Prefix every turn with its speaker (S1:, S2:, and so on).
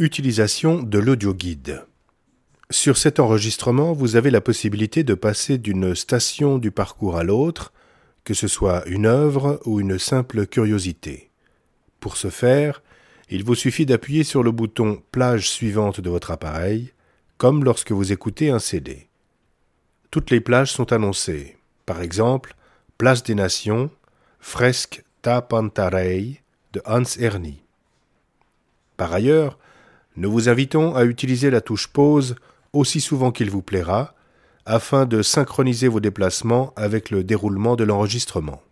S1: Utilisation de l'audioguide. Sur cet enregistrement, vous avez la possibilité de passer d'une station du parcours à l'autre, que ce soit une œuvre ou une simple curiosité. Pour ce faire, il vous suffit d'appuyer sur le bouton plage suivante de votre appareil, comme lorsque vous écoutez un CD. Toutes les plages sont annoncées. Par exemple, Place des Nations, fresque Ta Pantarei de Hans Erni. Par ailleurs, nous vous invitons à utiliser la touche pause aussi souvent qu'il vous plaira, afin de synchroniser vos déplacements avec le déroulement de l'enregistrement.